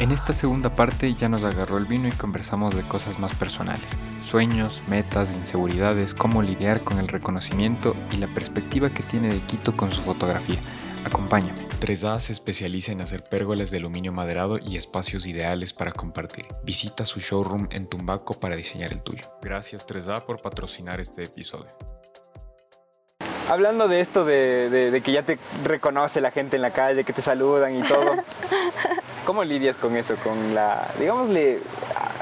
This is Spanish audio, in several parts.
En esta segunda parte ya nos agarró el vino y conversamos de cosas más personales, sueños, metas, inseguridades, cómo lidiar con el reconocimiento y la perspectiva que tiene de Quito con su fotografía. Acompáñame. 3A se especializa en hacer pérgolas de aluminio maderado y espacios ideales para compartir. Visita su showroom en Tumbaco para diseñar el tuyo. Gracias 3A por patrocinar este episodio. Hablando de esto de, de- de que ya te reconoce la gente en la calle, que te saludan y todo, ¿cómo lidias con eso? Con la, digámosle,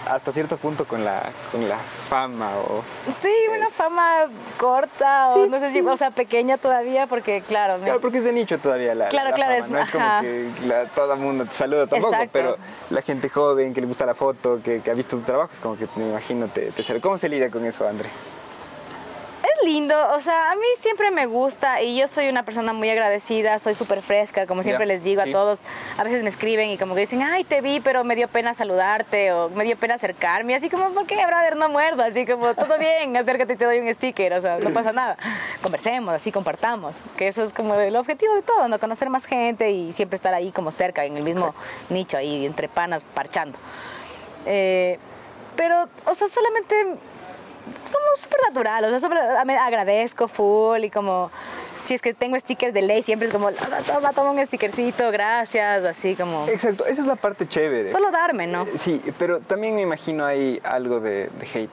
hasta cierto punto con la, con la fama o... Sí, una fama corta o no sé si, o sea, pequeña todavía porque claro, Claro, porque es de nicho todavía la, Claro, la claro, fama, es- no es como ajá. que la- todo el mundo te saluda tampoco, Exacto. pero la gente joven que le gusta la foto, que, que ha visto tu trabajo, es como que me imagino te, te. ¿Cómo se lidia con eso, André? Lindo, o sea, a mí siempre me gusta y yo soy una persona muy agradecida, soy súper fresca, como siempre les digo sí. a todos, a veces me escriben y como que dicen, ay, te vi, pero me dio pena saludarte o me dio pena acercarme, así como, ¿por qué, brother, no muerdo? Así como, todo bien, acércate y te doy un sticker, o sea, no pasa nada, conversemos, así compartamos, que eso es como el objetivo de todo, ¿no? Conocer más gente y siempre estar ahí como cerca, en el mismo nicho, ahí entre panas, parchando. Eh, pero, o sea, solamente como súper natural, o sea, súper- me agradezco full y como si es que tengo stickers de ley, siempre es como, toma, toma un stickercito, gracias, así como, Exacto, esa es la parte chévere. solo darme, ¿no? Eh, Sí, pero también me imagino hay algo de, de hate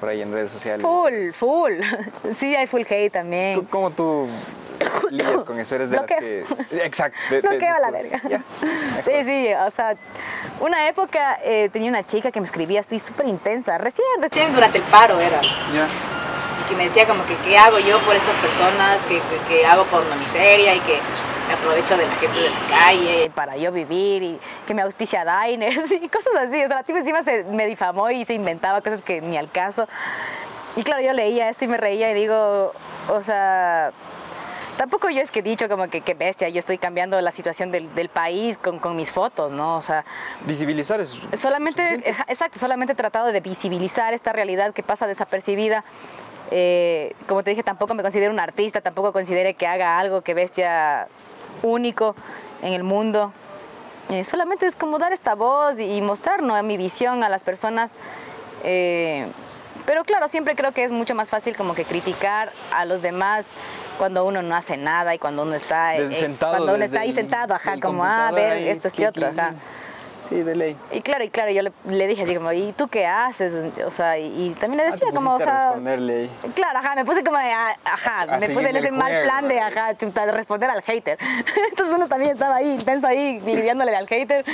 por ahí en redes sociales. Full, full. Sí, hay full hate también. ¿Cómo- ¿Cómo tú con eso? ¿Eres de las que...? Bloqueo. Exacto. de- de- Bloqueo a la verga. Ya, Sí, sí, o sea, una época eh, tenía una chica que me escribía así súper intensa, recién, recién durante el paro era. Ya. y que me decía como que qué hago yo por estas personas, que, que, que hago por la miseria y que me aprovecho de la gente de la calle para yo vivir y que me auspicia Diners y cosas así. O sea, la tipa encima se, me difamó y se inventaba cosas que ni al caso. Y claro, yo leía esto y me reía y digo, o sea, tampoco yo es que he dicho como que qué bestia, yo estoy cambiando la situación del, del país con, con mis fotos, ¿no? O sea, Visibilizar es... Solamente, exacto, solamente he tratado de visibilizar esta realidad que pasa desapercibida. Eh, como te dije, tampoco me considero un artista, tampoco considero que haga algo que bestia único en el mundo. Eh, solamente es como dar esta voz y, y mostrar ¿no? mi visión a las personas. Eh, pero claro, siempre creo que es mucho más fácil como que criticar a los demás cuando uno no hace nada y cuando uno está, eh, sentado cuando uno está ahí sentado, ajá, como, ah, computador ver, esto, este clic, otro, ajá. Sí, de ley. Y claro, y claro, yo le, le dije así como, ¿y tú qué haces? O sea, y, y también le Ah, decía como, o sea... responderle ahí. Claro, ajá, me puse como, de, ah, ajá, A me puse en ese mal plan de, ajá, chuta, de responder al hater. Entonces uno también estaba ahí, intenso ahí, lidiándole al hater.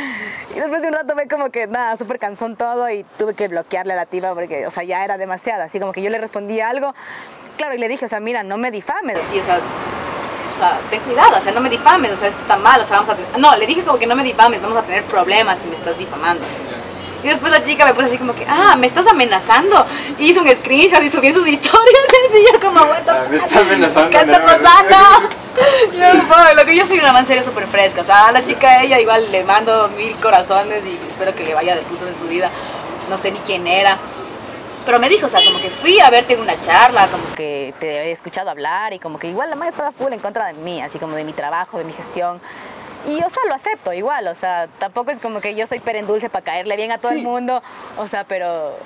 Y después de un rato fue como que, nada, súper cansón todo y tuve que bloquearle a la tipa porque, o sea, ya era demasiado. Así como que yo le respondí algo, claro, y le dije, o sea, mira, no me difames. Sí, o sea, sea, ten cuidado, o sea, no me difames, o sea, esto está mal, o sea, vamos a tener... No, le dije como que no me difames, vamos a tener problemas si me estás difamando. así. Y después la chica me puso así como que, ah, me estás amenazando. Y hizo un screenshot y subió en sus historias. Y yo como, what Ah, me está amenazando, ¿Qué está pasando? Yo, "Fuck, lo que yo soy una man serio súper fresca. O sea, a la chica ella igual le mando mil corazones y espero que le vaya de putos en su vida. No sé ni quién era. Pero me dijo, o sea, como que fui a verte en una charla, como que te he escuchado hablar y como que igual la madre estaba full en contra de mí, así como de mi trabajo, de mi gestión. Y, o sea, lo acepto igual, o sea, tampoco es como que yo soy perendulce para caerle bien a todo Sí. el mundo, o sea, pero...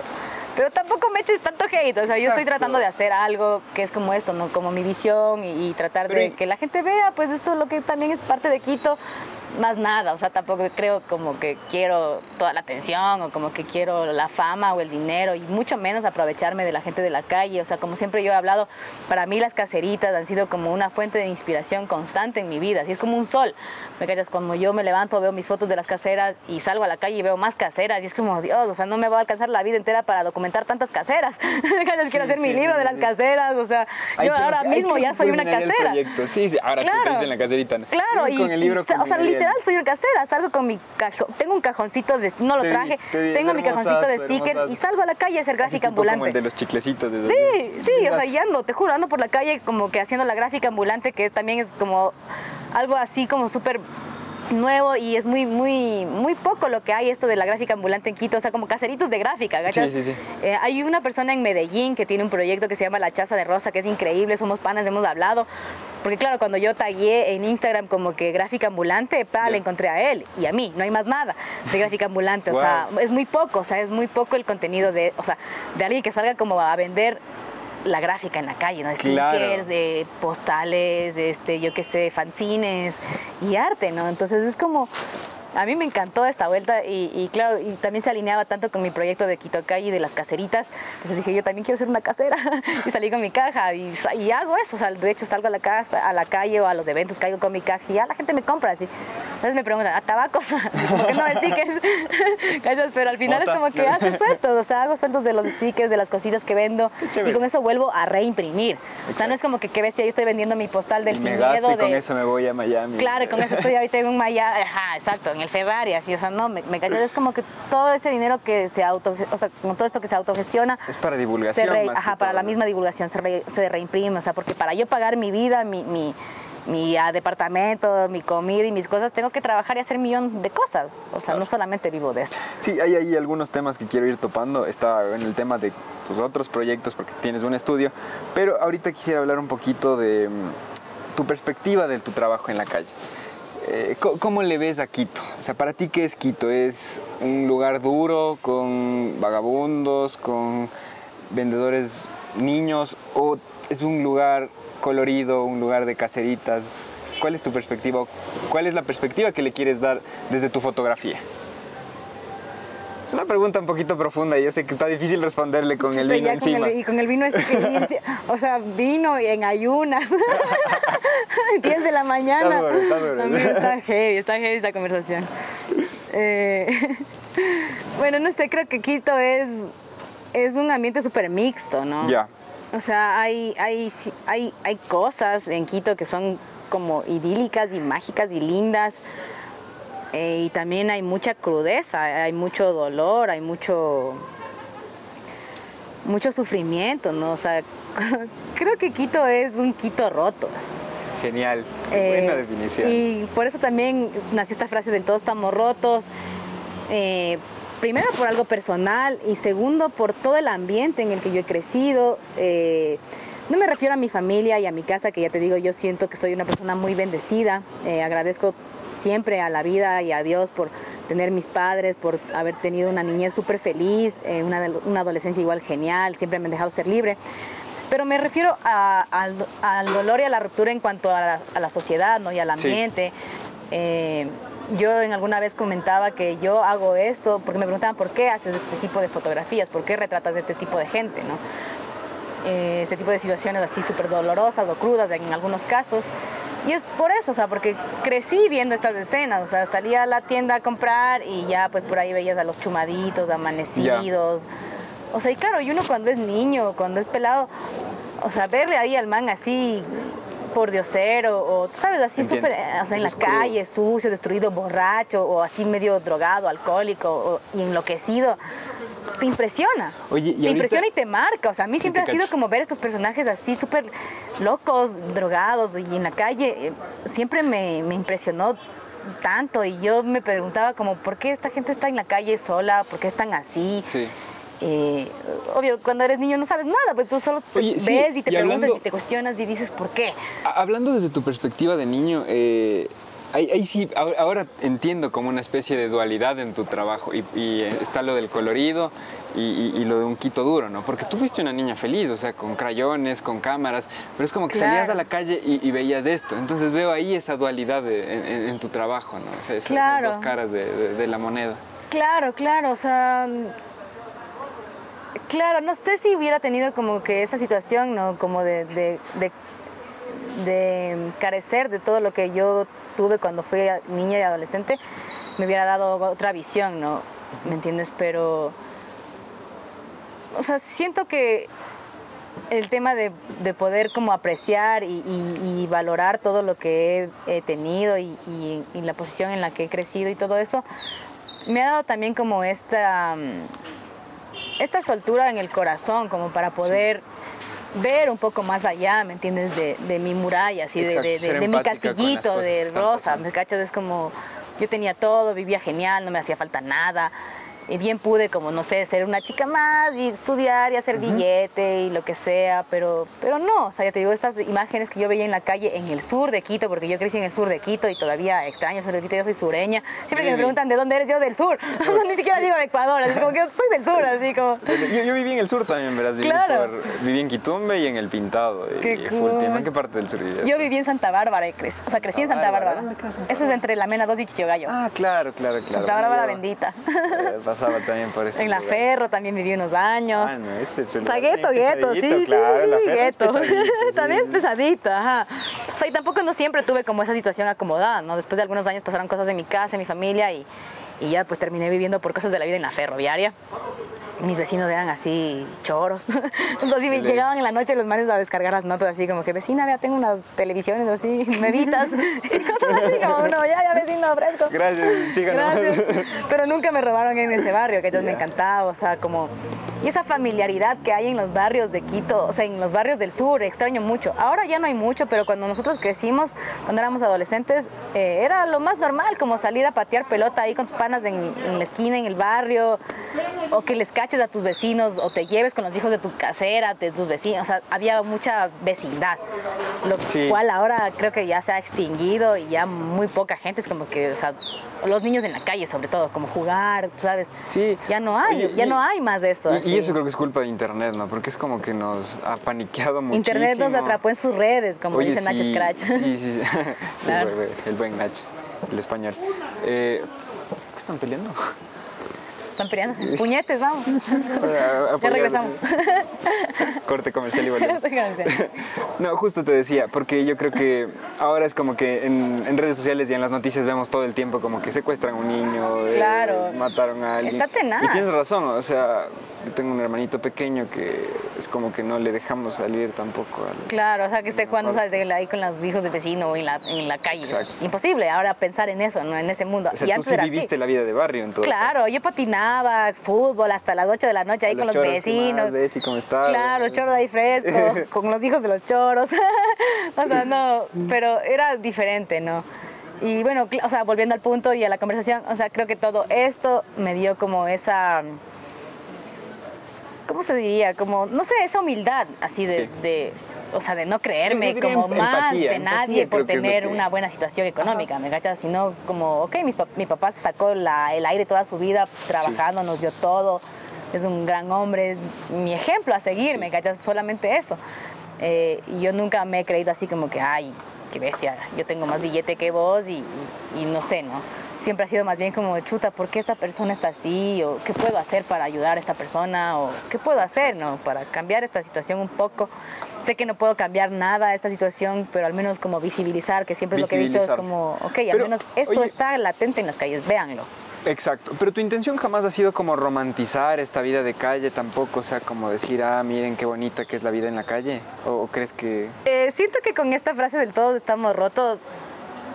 Pero tampoco me eches tanto hate, o sea, yo estoy tratando de hacer algo que es como esto, ¿no? Como mi visión y, y tratar Pero de y- que la gente vea, pues esto es lo que también es parte de Quito, más nada, o sea, tampoco creo como que quiero toda la atención o como que quiero la fama o el dinero y mucho menos aprovecharme de la gente de la calle, o sea, como siempre yo he hablado, para mí las caseritas han sido como una fuente de inspiración constante en mi vida, así es como un sol, me callas, cuando yo me levanto veo mis fotos de las caseras y salgo a la calle y veo más caseras y es como, Dios, o sea, no me va a alcanzar la vida entera para documentar tantas caseras, me callas, quiero Sí, hacer mi sí, libro sí, de las sí. caseras, o sea, Hay yo que- ahora mismo ya soy una casera. Sí, sí, ahora Claro. ustedes en la caserita. Claro, y, con el libro o sea, con literal soy una casera, salgo con mi cajón, tengo un cajoncito de, no lo Te vi, traje, te vi, tengo mi cajoncito de stickers y salgo a la calle a hacer Así gráfica tipo Como el ambulante. de los chiclecitos. De Sí, sí, o sea, y ando, te juro, ando por la calle como que haciendo la gráfica ambulante, que también es como algo así como súper nuevo y es muy, muy, muy poco lo que hay esto de la gráfica ambulante en Quito, o sea, como caseritos de gráfica, ¿cachai? Sí, sí, sí. Eh, hay una persona en Medellín que tiene un proyecto que se llama La Chaza de Rosa, que es increíble, somos panas, hemos hablado. Porque claro, cuando yo tagué en Instagram como que gráfica ambulante, pa, le encontré a él y a mí, no hay más nada de gráfica ambulante, o sea, es muy poco, o sea, es muy poco el contenido de, o sea, de alguien que salga como a vender la gráfica en la calle, ¿no? Claro. Stickers, de postales, este, yo qué sé, fanzines y arte, ¿no? Entonces es como, a mí me encantó esta vuelta y, y claro, y también se alineaba tanto con mi proyecto de Quito Calle y de las caseritas. Entonces dije, yo también quiero ser una casera y salí con mi caja y, y hago eso. O sea, de hecho salgo a la casa, a la calle o a los eventos, caigo con mi caja y ya la gente me compra así. Entonces me preguntan, ¿a tabacos? ¿Por qué no stickers? ¿Cachas? Pero al final Mota. es como que hago sueltos, o sea, hago sueltos de los stickers, de las cositas que vendo y con eso vuelvo a reimprimir. O sea, Exacto. no es como que qué bestia, yo estoy vendiendo mi postal del Y sin me gasto miedo y con de... eso me voy a Miami. Claro, y con eso estoy ahorita en un Miami, ajá, exacto, en el Ferrari, así, o sea, no, me, me cayó, es como que todo ese dinero que se auto, o sea, con todo esto que se autogestiona, Es para se divulgación. re- más ajá, que para todo, la misma divulgación se, re- se reimprime, o sea, porque para yo pagar mi vida, mi, mi, mi ah, departamento, mi comida y mis cosas, tengo que trabajar y hacer un millón de cosas, o sea, no solamente vivo de esto. Sí, hay ahí algunos temas que quiero ir topando. Está en el tema de tus otros proyectos porque tienes un estudio, pero ahorita quisiera hablar un poquito de mm, tu perspectiva de tu trabajo en la calle. Eh, ¿Cómo le ves a Quito? O sea, para ti, ¿qué es Quito? ¿Es un lugar duro con vagabundos, con vendedores niños o es un lugar colorido, un lugar de caseritas? ¿Cuál es tu perspectiva? ¿Cuál es la perspectiva que le quieres dar desde tu fotografía? Es una pregunta un poquito profunda y yo sé que está difícil responderle con el vino con encima. el- y con el vino es que, o sea, vino en ayunas, 10 de la mañana. Está duro, está duro. Amigo, está heavy, está heavy esta conversación. Eh, bueno, no sé, creo que Quito es, es un ambiente súper mixto, ¿no? Ya. O sea, hay, hay, hay, hay cosas en Quito que son como idílicas y mágicas y lindas. Eh, y también hay mucha crudeza, hay mucho dolor, hay mucho mucho sufrimiento, ¿no? O sea, creo que Quito es un Quito roto. Genial. Qué buena Eh, definición. Y por eso también nació esta frase del todos estamos rotos. Eh, primero por algo personal y segundo por todo el ambiente en el que yo he crecido. Eh, no me refiero a mi familia y a mi casa, que ya te digo, yo siento que soy una persona muy bendecida. Eh, agradezco siempre a la vida y a Dios por tener mis padres, por haber tenido una niñez súper feliz, eh, una, una adolescencia igual genial, siempre me han dejado ser libre. Pero me refiero a- al, al dolor y a la ruptura en cuanto a la, a la sociedad ¿no? y al Sí. ambiente. Eh, yo en alguna vez comentaba que yo hago esto porque me preguntaban por qué haces este tipo de fotografías, por qué retratas de este tipo de gente, ¿no? Eh, ese tipo de situaciones así súper dolorosas o crudas en algunos casos. Y es por eso, o sea, porque crecí viendo estas escenas, o sea, salía a la tienda a comprar y ya pues por ahí veías a los chumaditos, amanecidos. O sea, y claro, y uno cuando es niño, cuando es pelado, o sea, verle ahí al man así por diosero o tú sabes, así súper, eh, o sea, en la calle, sucio, destruido, borracho o así medio drogado, alcohólico o- y enloquecido, te impresiona. Oye, y te ahorita- impresiona y te marca. O sea, a mí siempre ha sido como ver estos personajes así súper locos, drogados y en la calle. eh, Siempre me, me impresionó tanto y yo me preguntaba como, ¿por qué esta gente está en la calle sola? ¿Por qué están así? Sí. Eh, obvio, cuando eres niño no sabes nada, pues tú solo te Oye, sí, ves y te y preguntas hablando- y te cuestionas y dices, ¿por qué? Ha- Hablando desde tu perspectiva de niño, eh, ahí, ahí sí, ahora, entiendo como una especie de dualidad en tu trabajo y, y está lo del colorido y, y- y lo de un Quito duro, ¿no? Porque tú fuiste una niña feliz, o sea, con crayones, con cámaras, pero es como que salías a la calle y, veías esto. Entonces veo ahí esa dualidad de- en, en- tu trabajo, ¿no? O sea, esas, dos caras de, de- de la moneda. Claro, claro, o sea, claro, no sé si hubiera tenido como que esa situación, ¿no? Como de, de, de- de carecer de todo lo que yo tuve cuando fui niña y adolescente, me hubiera dado otra visión, ¿no? ¿Me entiendes? Pero, o sea, siento que el tema de, de poder como apreciar y, y- y valorar todo lo que he, tenido y, la posición en la que he crecido y todo eso, me ha dado también como esta, esta soltura en el corazón, como para poder ver un poco más allá, ¿me entiendes? De, de mi muralla, así, de, Exacto, de- de- de mi castillito de rosa. ¿me cachas? Es como, yo tenía todo, vivía genial, no me hacía falta nada y bien pude como, no sé, ser una chica más y estudiar y hacer billete y lo que sea, pero, pero no, o sea, ya te digo, estas imágenes que yo veía en la calle en el sur de Quito, porque yo crecí en el sur de Quito y todavía extraño el sur de Quito, yo soy sureña, siempre que me preguntan de dónde eres, yo del sur, ni siquiera digo de Ecuador, así como que soy del sur, así como... Yo, yo viví en el sur también, verás, Claro. por- viví en Quitumbe y en El Pintado. y- Qué y cool. ¿En qué parte del sur vivías? Yo viví en Santa Bárbara, crecí, o sea, crecí en Santa Bárbara, Bárbara. ¿dónde queda Santa Eso es entre la Mena 2 y Chichogallo. Ah, claro, claro, claro. Santa Bárbara bendita. eh, Pasaba también por eso. En la Ferro también viví unos años. Ah, no, ese es el O sea, gueto, gueto, sí, sí, la es gueto. pesadito, sí, También es pesadito, ajá. O sea, y tampoco no siempre tuve como esa situación acomodada, ¿no? Después de algunos años pasaron cosas en mi casa, en mi familia y, y ya pues terminé viviendo por cosas de la vida en la ferroviaria. Mis vecinos eran así choros. Entonces me llegaban en la noche los manes a descargar las notas así como que vecina, vea, tengo unas televisiones así, meditas y cosas así como, no, ya, ya vecino, fresco. Gracias, síganos. Gracias. Pero nunca me robaron en ese barrio, que ellos me encantaba, o sea, como... Y esa familiaridad que hay en los barrios de Quito, o sea, en los barrios del sur, extraño mucho. Ahora ya no hay mucho, pero cuando nosotros crecimos, cuando éramos adolescentes, eh, era lo más normal, como salir a patear pelota ahí con tus panas en, en la esquina, en el barrio, o que les caches a tus vecinos, o te lleves con los hijos de tu casera, de tus vecinos, o sea, había mucha vecindad, lo Sí. cual ahora creo que ya se ha extinguido y ya muy poca gente es como que, o sea, los niños en la calle sobre todo, como jugar, ¿sabes? Sí. Ya no hay, Oye, ya y- no hay más de eso. Y, y eso creo que es culpa de internet, ¿no? Porque es como que nos ha paniqueado muchísimo. Internet nos atrapó en sus redes, como Oye, dice Nacho sí, Scratch. Sí, sí, sí. Sí, Claro. el buen Nacho, el español. Eh, ¿Qué están peleando? Están peleando. Puñetes, vamos. Ya Ya regresamos. Corte comercial y volvemos. No, justo te decía, porque yo creo que ahora es como que en, en redes sociales y en las noticias vemos todo el tiempo como que secuestran a un niño, eh, mataron a alguien. Está tenaz. Y tienes razón, o sea, yo tengo un hermanito pequeño que es como que no le dejamos salir tampoco al... Claro, o sea, que esté jugando, ¿sabes? de- ahí con los hijos del vecino en la, en la calle. Exacto. Imposible ahora pensar en eso, ¿no? En ese mundo. O sea, y tú antes sí viviste así. la vida de barrio Claro, yo patinaba fútbol hasta las 8 de la noche ahí con los los choros, ¿qué más vecinos. ves y cómo estás? Claro, los choros ahí fresco, con los hijos de los choros. o sea, no, pero era diferente, ¿no? Y bueno, o sea, volviendo al punto y a la conversación, o sea, creo que todo esto me dio como esa, ¿cómo se diría? Como, no sé, esa humildad así de, Sí. de- o sea, de no creerme Yo como em- más empatía, de empatía nadie por tener una buena situación económica, ¿me cachas? Sino como, ok, mis mi papá se sacó la- el aire toda su vida trabajando, nos dio todo, es un gran hombre, es mi ejemplo a seguir, ¿me cachas? Solamente eso. Eh, y yo nunca me he creído así como que, ay, qué bestia, yo tengo más billete que vos y, y- y no sé, ¿no? Siempre ha sido más bien como, chuta, ¿por qué esta persona está así? ¿O qué puedo hacer para ayudar a esta persona? ¿O qué puedo hacer, no? Para cambiar esta situación un poco. Sé que no puedo cambiar nada esta situación, pero al menos como visibilizar, que siempre lo que he dicho es como, ok, al menos esto oye- está latente en las calles, véanlo. Exacto, pero tu intención jamás ha sido como romantizar esta vida de calle tampoco, o sea, como decir, ah, miren qué bonita que es la vida en la calle, o, o crees que... Eh, siento que con esta frase del todos estamos rotos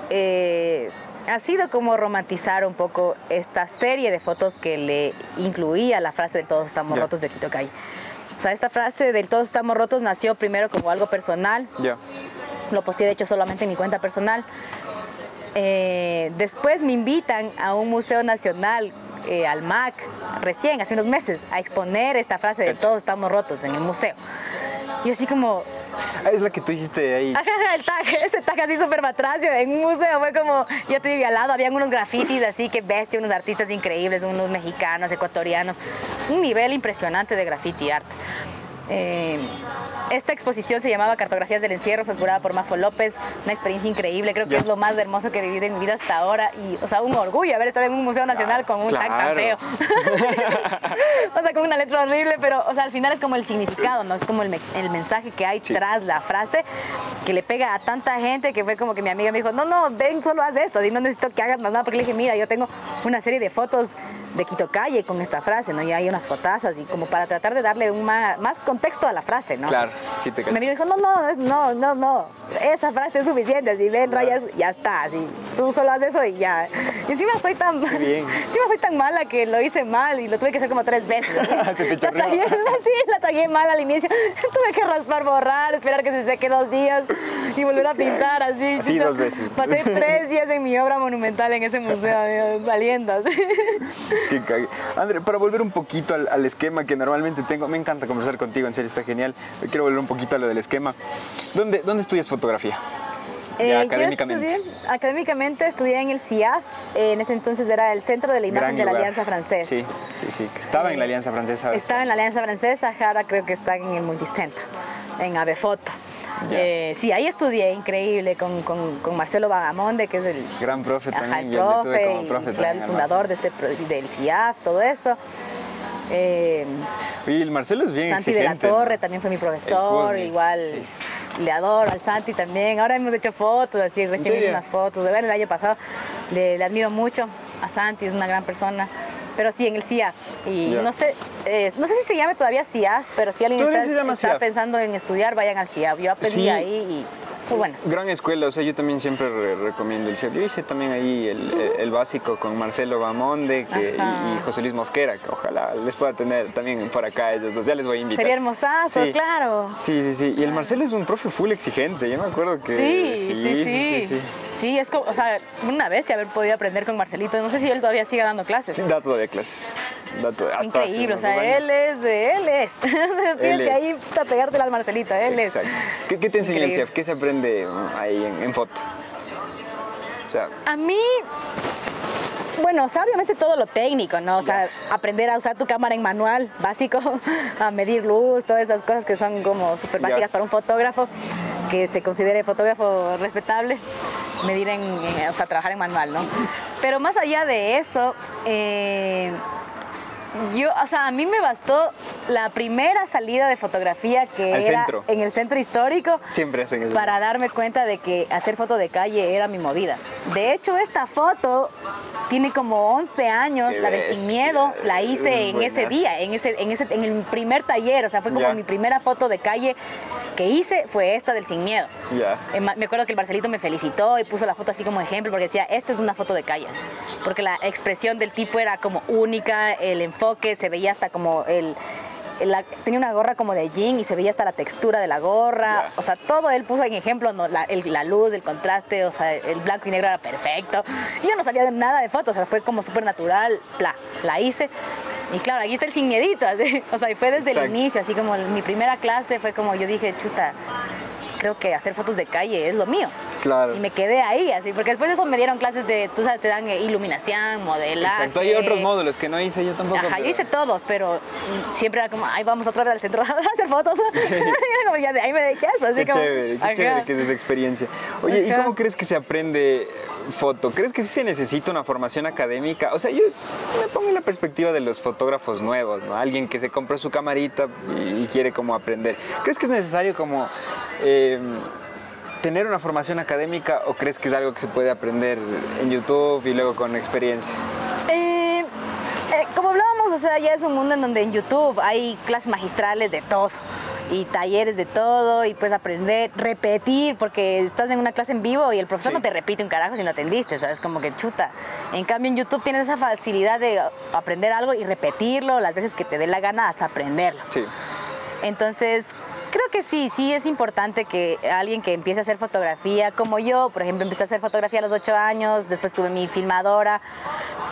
eh, ha sido como romantizar un poco esta serie de fotos que le incluía la frase del todos estamos rotos de Quito Calle. O sea, esta frase del todos estamos rotos nació primero como algo personal, Ya, lo posteé de hecho solamente en mi cuenta personal. Eh, después me invitan a un museo nacional, eh, al MAC, recién, hace unos meses, a exponer esta frase de todos estamos rotos en el museo. Y así como, es la que tú hiciste ahí. El tag, ese tag así súper matracio en un museo fue como, ya te digo, al lado habían unos grafitis así, que bestia, unos artistas increíbles, unos mexicanos, ecuatorianos, un nivel impresionante de graffiti art. Eh, esta exposición se llamaba Cartografías del Encierro, fue curada por Mafo López, una experiencia increíble, creo que es lo más hermoso que he vivido en mi vida hasta ahora y, o sea, un orgullo haber estado en un museo nacional con un tag tan feo. Claro. o sea, con una letra horrible, pero, o sea, al final es como el significado, ¿no? Es como el, me- el mensaje que hay Sí. tras la frase que le pega a tanta gente que fue como que mi amiga me dijo, no, no, ven, solo haz esto, y no necesito que hagas más nada, porque le dije, mira, yo tengo una serie de fotos de Quito Calle con esta frase, ¿no? Y hay unas fotazas y como para tratar de darle un más, contexto a la frase, ¿no? Claro, sí te Mi amigo dijo, no, no, no, no, no, esa frase es suficiente, si ven rayas, ya está, así, tú solo haces eso y ya. Y encima soy tan, bien. encima soy tan mala que lo hice mal y lo tuve que hacer como tres veces. Se te la tagué, sí, la tagué mal al inicio. Tuve que raspar, borrar, esperar que se seque dos días y volver a pintar así. Así dos veces. Pasé tres días en mi obra monumental en ese museo, amigo, valiendo. así. Qué cague. André, para volver un poquito al, al esquema que normalmente tengo, me encanta conversar contigo, en serio está genial. Quiero volver un poquito a lo del esquema. ¿Dónde, dónde estudias fotografía? Eh, yo académicamente. estudié- académicamente estudié en el CIAF, eh, en ese entonces era el Centro de la Imagen Gran de la lugar. Alianza Francesa. Sí, sí, sí, que estaba en la Alianza Francesa. Estaba en la Alianza Francesa, ahora creo que está en el Multicentro, en Avefoto. Eh, sí, ahí estudié, increíble, con, con- con Marcelo Vagamonde, que es el, Gran profe ajá, el yo le tuve profe, como y, profe claro, también el fundador de este, del CIAF, todo eso. Eh, Y el Marcelo es bien Santi de la exigente. Torre ¿no? también fue mi profesor, igual sí. le adoro al Santi también. Ahora hemos hecho fotos, así recién hice unas fotos. De ver el año pasado le, le admiro mucho a Santi, es una gran persona. Pero sí, en el CIAF. Y no sé, eh, no sé si se llame todavía CIAF, pero si alguien está, pensando en estudiar, vayan al CIAF. Yo aprendí Sí. ahí y Gran escuela, o sea, yo también siempre re- recomiendo el CEP. Yo hice también ahí el, básico con Marcelo Bamonde que- y, y José Luis Mosquera, que ojalá les pueda tener también por acá ellos dos, ya les voy a invitar. Sería hermosazo, Sí. claro. Sí, sí, sí. Y el Marcelo es un profe full exigente, yo me acuerdo que... Sí, sí, sí. sí, sí. Sí, es como, o sea, una bestia haber podido aprender con Marcelito. No sé si él todavía sigue dando clases. Da todavía clases. Da todavía- hasta Increíble, o sea, él es, de él es. Tienes que ahí a pegártela al Marcelito, él es. ¿Qué, qué te enseña el. CEF? ¿Qué se aprende mm, ahí en, en foto? O sea, A mí, bueno, o sea, obviamente todo lo técnico, ¿no? O sea, aprender a usar tu cámara en manual, básico, a medir luz, todas esas cosas que son como súper básicas para un fotógrafo, que se considere fotógrafo respetable, medir en, en- o sea, trabajar en manual, ¿no? Pero más allá de eso, eh, yo, o sea, a mí me bastó la primera salida de fotografía que Al era centro. en el centro histórico siempre hacen eso. para darme cuenta de que hacer foto de calle era mi movida. De hecho, esta foto tiene como 11 años, Qué la de Sin Miedo, la hice es en ese día, en ese, en ese, en el primer taller, o sea, fue como mi primera foto de calle que hice, fue esta del Sin Miedo. Ya. Ma- Me acuerdo que el Marcelito me felicitó y puso la foto así como ejemplo porque decía, esta es una foto de calle. Porque la expresión del tipo era como única, el enfoque se veía hasta como el... la- tenía una gorra como de jean y se veía hasta la textura de la gorra. O sea, todo él puso en ejemplo, ¿no? la, el- la luz, el contraste, o sea, el blanco y negro era perfecto. Y yo no sabía de nada de fotos, o sea, fue como súper natural, bla, la hice. Y claro, aquí está el sin miedito, así. o sea, y fue desde Exacto. el inicio, así como mi primera clase fue como yo dije, chuta, creo que hacer fotos de calle es lo mío. Claro. Y me quedé ahí, así, porque después de eso me dieron clases de, tú sabes, te dan eh, iluminación, modelaje. Exacto, hay otros módulos que no hice yo tampoco. Ajá, yo hice todos, pero siempre era como, ay, vamos otra vez al centro a hacer fotos. Como ya de ahí me dejé eso, así Qué como. chévere, qué ajá. chévere que es esa experiencia. Oye, ¿y cómo crees que se aprende foto? ¿Crees que sí se necesita una formación académica? O sea, yo me pongo en la perspectiva de los fotógrafos nuevos, ¿no? Alguien que se compra su camarita y quiere como aprender. ¿Crees que es necesario como eh, tener una formación académica o crees que es algo que se puede aprender en YouTube y luego con experiencia? Eh, eh, como hablábamos, o sea, ya es un mundo en donde en YouTube hay clases magistrales de todo y talleres de todo y puedes aprender, repetir, porque estás en una clase en vivo y el profesor Sí. no te repite un carajo si no atendiste, ¿sabes? Como que chuta. En cambio en YouTube tienes esa facilidad de aprender algo y repetirlo las veces que te dé la gana hasta aprenderlo. Sí. Entonces, creo que sí, sí es importante que alguien que empiece a hacer fotografía, como yo, por ejemplo, empecé a hacer fotografía a los ocho años, después tuve mi filmadora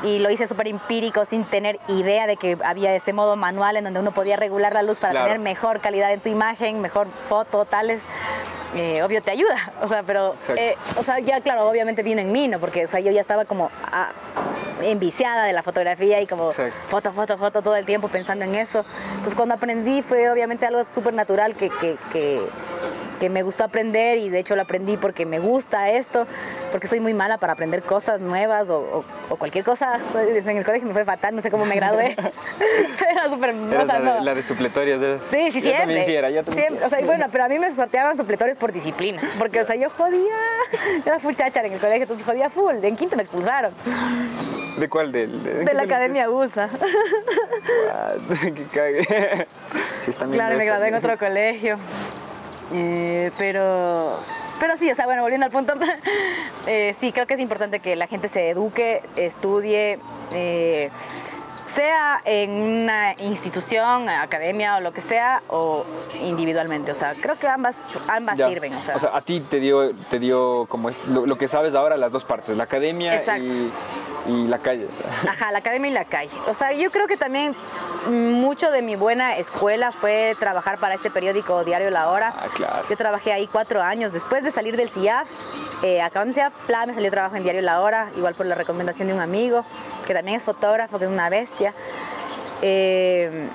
y lo hice súper empírico sin tener idea de que había este modo manual en donde uno podía regular la luz para Claro. tener mejor calidad en tu imagen, mejor foto, tales. Eh, obvio te ayuda, o sea, pero, eh, o sea, ya claro, obviamente vino en mí, ¿no? Porque, o sea, yo ya estaba como ah, enviciada de la fotografía y como Exacto. foto, foto, foto todo el tiempo pensando en eso. Entonces cuando aprendí fue obviamente algo súper natural que, que, que, me gustó aprender y de hecho lo aprendí porque me gusta esto, porque soy muy mala para aprender cosas nuevas o, o- o cualquier cosa. Soy- En el colegio me fue fatal, no sé cómo me gradué. Era súper... la, de, no. la de supletorios. eras- Sí, sí, yo siempre. también sí era, yo también Siempre. O sea, y bueno, pero a mí me sorteaban supletorios por disciplina. Porque, o sea, yo jodía. Era full cháchara en el colegio, entonces jodía full. En quinto me expulsaron. ¿De cuál? ¿Del- de, De la academia USA. Ah, que cague. Sí, Claro, me gradué en otro colegio. Eh, pero Pero sí, o sea, bueno, volviendo al punto, eh, sí, creo que es importante que la gente se eduque, estudie, eh, sea en una institución, academia o lo que sea, o individualmente. O sea, creo que ambas, ambas Ya. sirven. O sea, O sea, a ti te dio, te dio como lo, lo que sabes ahora las dos partes, la academia Exacto. y, y la calle. o sea. Ajá, la academia y la calle. O sea, yo creo que también mucho de mi buena escuela fue trabajar para este periódico Diario La Hora. Ah, claro. Yo trabajé ahí cuatro años. Después de salir del CIAF, eh, acabando el CIAF, pla, me salió trabajo en Diario La Hora, igual por la recomendación de un amigo, que también es fotógrafo, que es una bestia. Eh,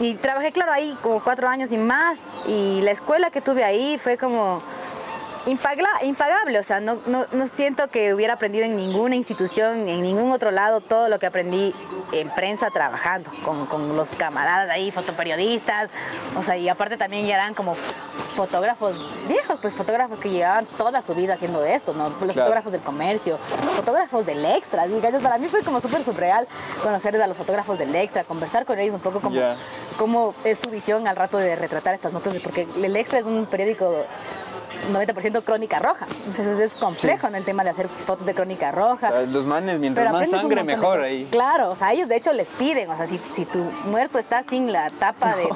y trabajé, claro, ahí como cuatro años y más. Y la escuela que tuve ahí fue como impagla- impagable. O sea, no, no, no siento que hubiera aprendido en ninguna institución, en ningún otro lado, todo lo que aprendí en prensa trabajando con, con los camaradas ahí, fotoperiodistas. O sea, y aparte también ya eran como fotógrafos viejos, pues fotógrafos que llevaban toda su vida haciendo esto, ¿no? Los Claro. fotógrafos del comercio, fotógrafos del extra, digamos, para mí fue como súper surreal conocer a los fotógrafos del extra, conversar con ellos un poco como cómo es su visión al rato de retratar estas notas, porque el extra es un periódico 90% crónica roja, entonces es complejo en el tema de hacer fotos de crónica roja. O sea, los manes, mientras Pero más sangre, de mejor ahí. Claro, o sea, ellos de hecho les piden, o sea, si, si tu muerto está sin la tapa de,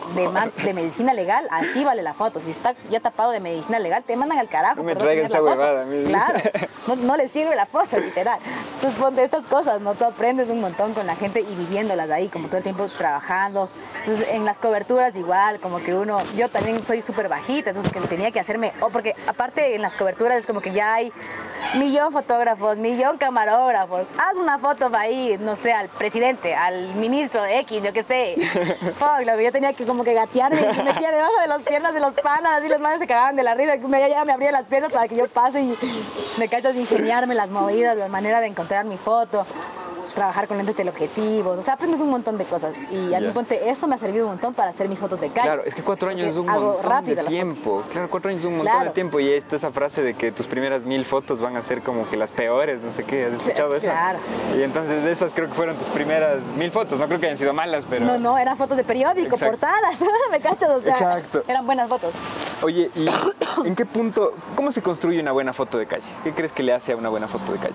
de medicina legal, así vale la foto. Si está ya tapado de medicina legal, te mandan al carajo. No me traigas esa huevada. Claro, no, no les sirve la foto, literal. Entonces ponte estas cosas, ¿no? Tú aprendes un montón con la gente y viviéndolas ahí, como todo el tiempo trabajando. Entonces en las coberturas igual, como que uno, yo también soy súper bajita, entonces que tenía que hacerme, o porque aparte en las coberturas es como que ya hay millón fotógrafos, millón camarógrafos, haz una foto ahí, no sé, al presidente, al ministro de X, yo qué sé. Lo que yo tenía que como que gatearme y me metía debajo de las piernas de los panas, así los manes se cagaban de la risa, me, ya me abría las piernas para que yo pase y me cachas ingeniarme las movidas, la manera de encontrar mi foto trabajar con lentes teleobjetivos, o sea, aprendes un montón de cosas y a mí Ya. ponte, eso me ha servido un montón para hacer mis fotos de calle. Claro, es que cuatro años es un montón de tiempo. Claro, cuatro años es un montón de tiempo. Y está esa frase de que tus primeras mil fotos van a ser como que las peores, no sé qué. ¿Has escuchado eso? Claro. Y entonces esas creo que fueron tus primeras mil fotos. No creo que hayan sido malas, pero... No, no, eran fotos de periódico, Exacto. portadas, me cachas, o sea, Exacto. eran buenas fotos. Oye, ¿y en qué punto, cómo se construye una buena foto de calle? ¿Qué crees que le hace a una buena foto de calle?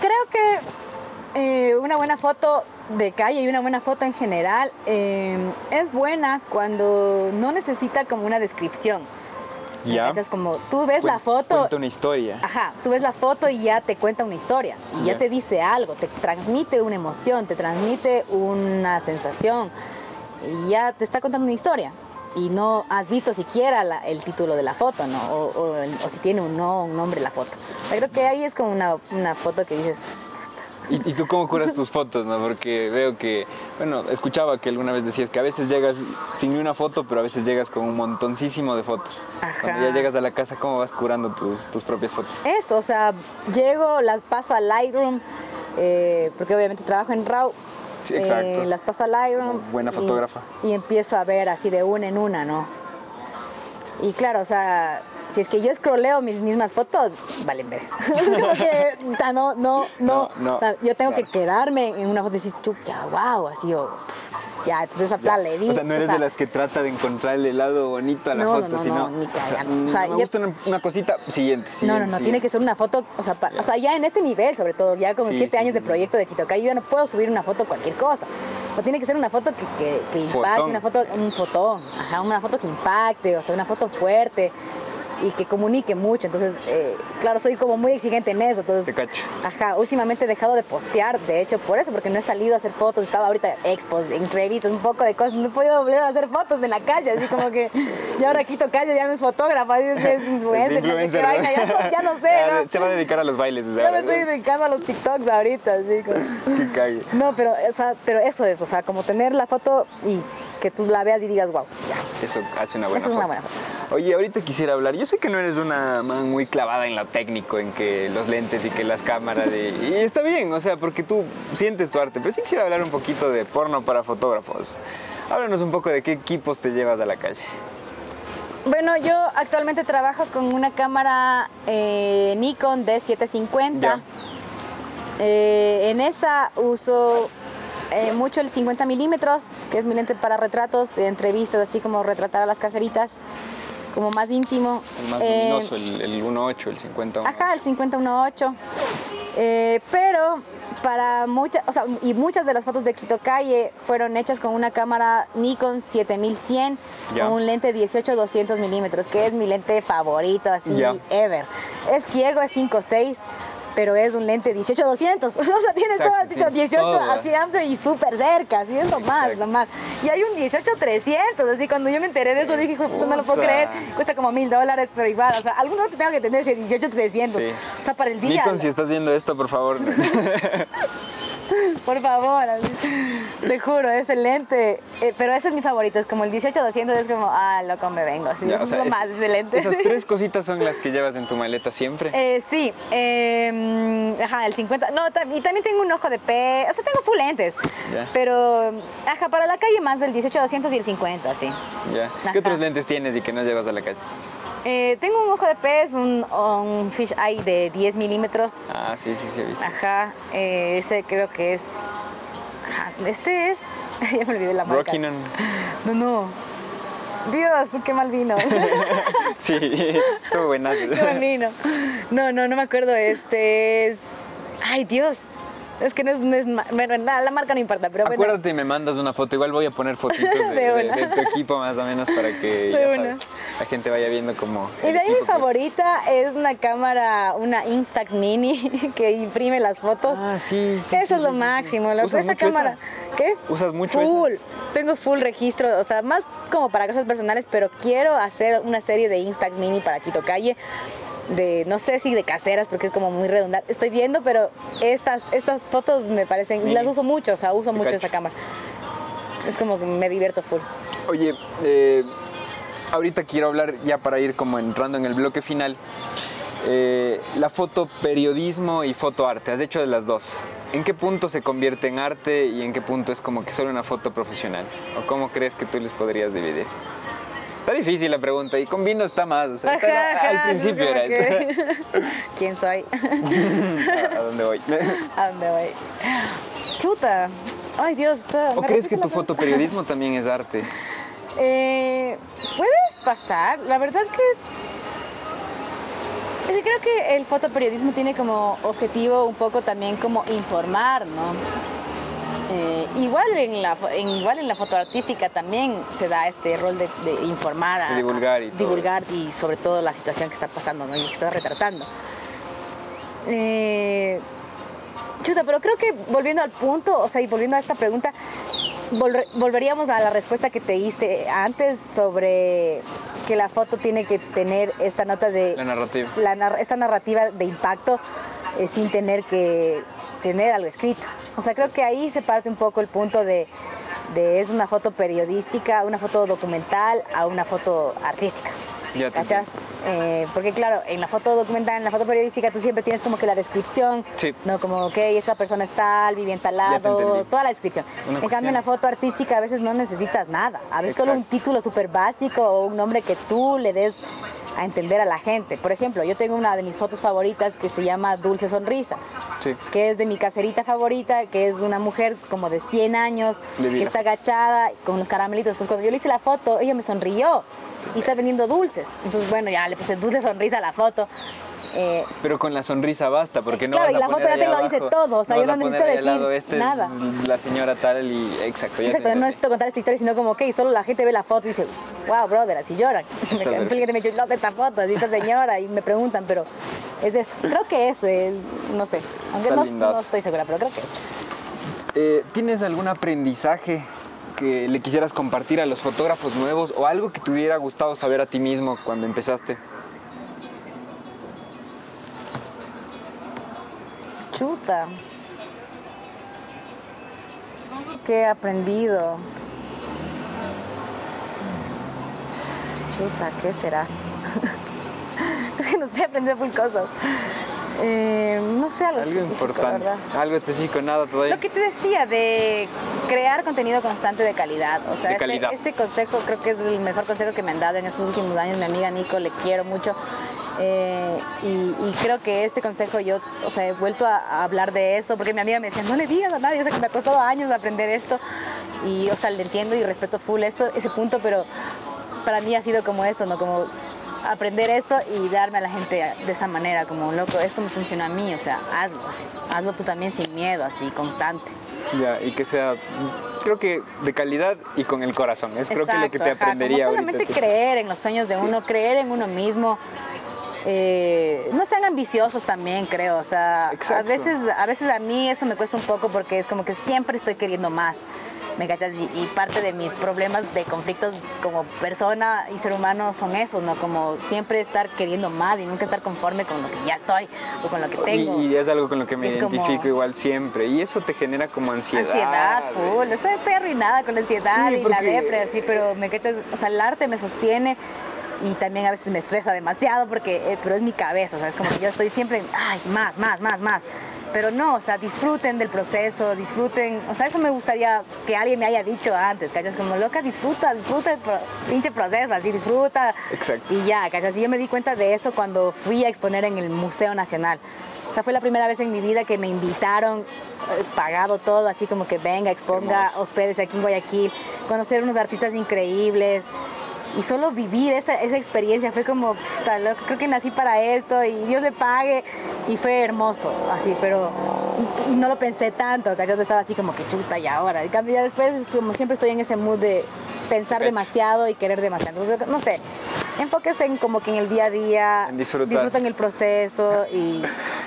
Creo que eh, una buena foto de calle y una buena foto en general eh, es buena cuando no necesita como una descripción. ¿Me Ya. cachas? Como tú ves la foto, Cuenta una historia. Ajá, tú ves la foto y ya te cuenta una historia y Ya. te dice algo, te transmite una emoción, te transmite una sensación y ya te está contando una historia y no has visto siquiera la- el título de la foto, ¿no? O, o o si tiene un no, un nombre la foto. Creo que ahí es como una, una foto que dices, ¿Y, y tú cómo curas tus fotos, no? Porque veo que, bueno, escuchaba que alguna vez decías que a veces llegas sin ni una foto, pero a veces llegas con un montoncísimo de fotos. Ajá. Cuando ya llegas a la casa, ¿cómo vas curando tus, tus propias fotos? eso, o sea, llego, las paso a Lightroom, eh, porque obviamente trabajo en RAW. Sí, exacto. eh, las paso a Lightroom. Como buena y- fotógrafa. Y, empiezo a ver así de una en una, ¿no? Y claro, o sea, si es que yo scrolleo mis mismas fotos, valen ver. No, no, no. No, no, O sea, yo tengo claro. que quedarme en una foto y decir, chucha, wow, así o. Ya, entonces esa plan le di. O sea, no eres de las que trata de encontrarle el lado bonito a la No, foto, no, sino... no, ni o sea. O sea, me gusta una, una cosita, siguiente, No, siguiente, no, no, tiene siguiente. que ser una foto, o sea, pa- o sea, ya en este nivel, sobre todo, ya con Sí, siete sí, años sí, de proyecto de Quitocay, yo ya no puedo subir una foto cualquier cosa. O tiene que ser una foto que, que, que impacte, una foto, un fotón, ajá, una foto que impacte, o sea, una foto fuerte y que comunique mucho. Entonces, eh, claro, soy como muy exigente en eso. Entonces, Te cacho. Ajá, últimamente he dejado de postear, de hecho, por eso, porque no he salido a hacer fotos, estaba ahorita expos, entrevistas, un poco de cosas, no he podido volver a hacer fotos en la calle, así como que yo ahora quito calle, ya no es fotógrafa, es, es influencer, no influencer, vaina, ya, ¿no? ya sé, Ya, ¿no? Se va a dedicar a los bailes. o sea, Yo me estoy dedicando a los TikToks ahorita, así como... Que cague. No, pero, o sea, pero eso es, o sea, como tener la foto y que tú la veas y digas, wow, ya. Eso hace una buena Eso es una foto. buena foto. Oye, ahorita quisiera hablar. Yo sé que no eres una man muy clavada en lo técnico, en que los lentes y que las cámaras. y- y está bien, o sea, porque tú sientes tu arte. Pero sí quisiera hablar un poquito de porno para fotógrafos. Háblanos un poco de qué equipos te llevas a la calle. Bueno, yo actualmente trabajo con una cámara eh, Nikon D750. Ya. Eh, en esa uso eh, mucho el 50 milímetros, que es mi lente para retratos, entrevistas, así como retratar a las caseritas. Como más íntimo. El más Eh, luminoso, el, el 1.8, el 50. Ajá, el 5018. Eh, pero para muchas, o sea, y muchas de las fotos de Quito Calle fueron hechas con una cámara Nikon 7100 Ya. con un lente 18-200 milímetros, que es mi lente favorito, así, ever. Es ciego, es 5.6. Pero es un lente 18-200. O sea, tiene Exacto, todo tienes 18 todo. así amplio y súper cerca. Así es lo más, lo más. Y hay un 18-300. Así cuando yo me enteré de eso dije, "Hijo de puta, no lo puedo creer. Cuesta como mil dólares, pero igual. O sea, alguno te tengo que tener ese 18-300. Sí. O sea, para el día. Nikon, si estás viendo esto, por favor. Por favor, así. te juro, es excelente. Eh, pero ese es mi favorito, es como el 18-200, es como, ah, loco, me vengo. Así, Ya, eso o sea, es lo es- más excelente. Esas tres cositas son las que llevas en tu maleta siempre. Eh, sí, eh, ajá, el 50. No, y también tengo un ojo de pez, o sea, tengo full lentes. Pero, ajá, para la calle más del 18-200 y el 50, sí. Ya. ¿Qué otros lentes tienes y que no llevas a la calle? Eh, tengo un ojo de pez, un, un fish eye de 10 milímetros. Ah, sí, sí, sí, he visto. Ajá, eh, ese creo que es. Ajá, este es. ya me olvidé la marca. Rockinon. No, no. Dios, qué mal vino. Sí, estuvo buenazo. qué mal vino. No, no, no me acuerdo. Este es. Ay, Dios. Es que no es. No es bueno, nada, la marca no importa, pero bueno. Acuérdate y me mandas una foto. Igual voy a poner fotitos de, De de- una. de tu equipo más o menos para que ya sabes, la gente vaya viendo como. Y de ahí mi que- favorita es una cámara, una Instax Mini que imprime las fotos. Ah, sí, sí. Eso sí, es lo sí, máximo. Lo ¿Usas esa mucho esa? cámara. ¿Qué? ¿Usas mucho esa? Full. Tengo full registro, o sea, más como para cosas personales, pero quiero hacer una serie de Instax Mini para Quito Calle. De, no sé si de caseras, porque es como muy redundante. Estoy viendo, pero estas, estas fotos me parecen, Mini. las uso mucho, o sea, uso mucho esa cámara. Es como que me divierto full. Oye, eh, ahorita quiero hablar ya para ir como entrando en el bloque final. eh, la foto periodismo y fotoarte, has hecho de las dos. ¿En qué punto se convierte en arte y en qué punto es como que solo una foto profesional? ¿O cómo crees que tú les podrías dividir? Está difícil la pregunta y con vino está más. O sea, está- Ajá, ajá, al principio era que- ¿Quién soy? ¿A dónde voy? ¿A dónde voy? Chuta. Ay, Dios. Está, ¿O ¿me crees que tu fotoperiodismo también es arte? Eh, Puedes pasar. La verdad es que. es que creo que el fotoperiodismo tiene como objetivo un poco también como informar, ¿no? Eh, igual, en la, en, igual en la foto artística también se da este rol de, de informar, a- divulgar y todo. divulgar y sobre todo la situación que está pasando ¿no? y que está retratando. Eh, chuta, pero creo que volviendo al punto, o sea, y volviendo a esta pregunta, volver- volveríamos a la respuesta que te hice antes sobre que la foto tiene que tener esta nota de La narrativa. la nar- esta narrativa de impacto eh, sin tener que tener algo escrito. O sea, creo que ahí se parte un poco el punto de, de es una foto periodística, una foto documental a una foto artística. Ya ¿Cachas? Eh, porque claro, en la foto documental, en la foto periodística, tú siempre tienes como que la descripción, Sí. ¿no? Como, ok, esta persona es tal, vive en tal lado, toda la descripción. Una en cambio, en la foto artística a veces no necesitas nada. A veces solo un título súper básico o un nombre que tú le des a entender a la gente. Por ejemplo, yo tengo una de mis fotos favoritas que se llama Dulce Sonrisa, Sí. que es de mi caserita favorita, que es una mujer como de 100 años, que está agachada con los caramelitos. Entonces, cuando yo le hice la foto, ella me sonrió y está vendiendo dulces. Entonces, bueno, ya le puse dulce sonrisa a la foto. Eh, Pero con la sonrisa basta, porque no Claro, vas y la foto ya te lo dice todo, o sea, yo no necesito lado, decir este nada. es la señora tal y exacto. ya Exacto, no necesito contar esta historia, sino como, ok, solo la gente ve la foto y dice, wow, brother, así lloran. Me dice, esta foto, así esta señora, y me preguntan, pero es eso. Creo que es, no sé, aunque no, no estoy segura, pero creo que eso. Eh, ¿Tienes algún aprendizaje que le quisieras compartir a los fotógrafos nuevos o algo que te hubiera gustado saber a ti mismo cuando empezaste? Chuta. ¿Qué he aprendido? Chuta, ¿qué será? no estoy aprendiendo full cosas. Eh, no sé, algo, Algo específico, importante. ¿verdad? Algo específico, nada todavía. Lo que te decía de crear contenido constante de calidad. O sea, De este- calidad. Este, consejo creo que es el mejor consejo que me han dado en estos últimos años. Mi amiga Nico, le quiero mucho. Eh, y, y creo que este consejo yo, o sea, he vuelto a, a hablar de eso porque mi amiga me decía, no le digas a nadie, o sea, que me ha costado años aprender esto. Y, o sea, le entiendo y respeto full esto, ese punto, pero para mí ha sido como esto, ¿no? Como aprender esto y darme a la gente de esa manera, como loco, esto me funciona a mí, o sea, hazlo, así. hazlo tú también sin miedo, así, constante. Ya, y que sea, creo que de calidad y con el corazón. Es creo que lo que te ajá, aprendería como ahorita. solamente creer en los sueños de uno, creer en uno mismo. Eh, no sean ambiciosos también, creo. O sea, a veces, a veces a mí eso me cuesta un poco porque es como que siempre estoy queriendo más. ¿Me cachas? Y, y parte de mis problemas de conflictos como persona y ser humano son esos, ¿no? Como siempre estar queriendo más y nunca estar conforme con lo que ya estoy o con lo que tengo. Y, y es algo con lo que me Es como- identifico igual siempre. Y eso te genera como ansiedad. Ansiedad, full. O sea, estoy arruinada con la ansiedad Sí, y la porque- depre, así, pero me cachas, o sea, el arte me sostiene y también a veces me estresa demasiado porque, eh, pero es mi cabeza, o sea, es como que yo estoy siempre, ay, más, más, más, más. Pero no, o sea, disfruten del proceso, disfruten, o sea, eso me gustaría que alguien me haya dicho antes, ¿cachas? Como loca, disfruta, disfruta el pro- pinche proceso, así, disfruta. Exacto. Y ya, ¿cachas? Y yo me di cuenta de eso cuando fui a exponer en el Museo Nacional. O sea, fue la primera vez en mi vida que me invitaron, eh, pagado todo, así como que venga, exponga, hospédese aquí en Guayaquil, conocer unos artistas increíbles. Y solo vivir esta, esa experiencia fue como, loco, creo que nací para esto y Dios le pague. Y fue hermoso, así, pero no lo pensé tanto, que yo estaba así como que chuta y ahora. En cambio, ya después, como siempre estoy en ese mood de pensar demasiado y querer demasiado. Entonces, no sé, enfóquese en como que en el día a día, disfruten el proceso y